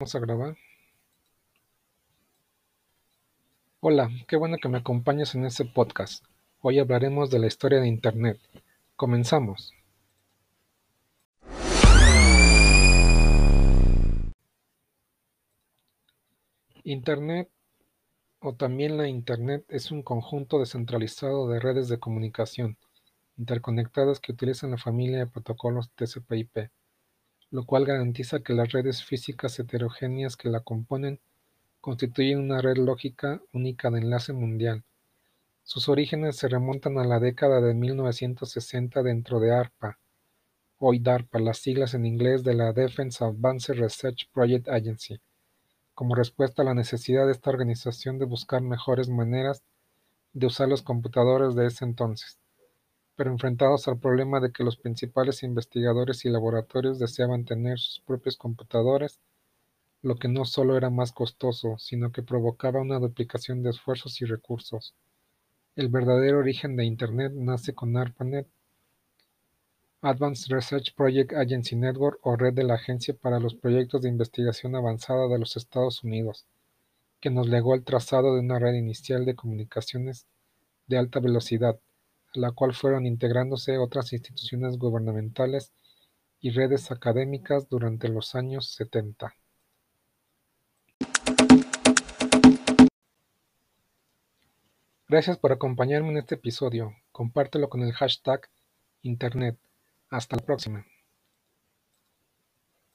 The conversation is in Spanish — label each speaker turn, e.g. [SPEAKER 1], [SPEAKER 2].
[SPEAKER 1] Vamos a grabar. Hola, qué bueno que me acompañes en este podcast. Hoy hablaremos de la historia de Internet. Comenzamos. Internet o también la Internet es un conjunto descentralizado de redes de comunicación interconectadas que utilizan la familia de protocolos TCP/IP lo cual garantiza que las redes físicas heterogéneas que la componen constituyen una red lógica única de enlace mundial. Sus orígenes se remontan a la década de 1960 dentro de ARPA, hoy DARPA, las siglas en inglés de la Defense Advanced Research Project Agency, como respuesta a la necesidad de esta organización de buscar mejores maneras de usar los computadores de ese entonces pero enfrentados al problema de que los principales investigadores y laboratorios deseaban tener sus propios computadores, lo que no solo era más costoso, sino que provocaba una duplicación de esfuerzos y recursos. El verdadero origen de Internet nace con ARPANET, Advanced Research Project Agency Network o Red de la Agencia para los Proyectos de Investigación Avanzada de los Estados Unidos, que nos legó el trazado de una red inicial de comunicaciones de alta velocidad, a la cual fueron integrándose otras instituciones gubernamentales y redes académicas durante los años setenta. Gracias por acompañarme en este episodio. Compártelo con el hashtag Internet. Hasta la próxima.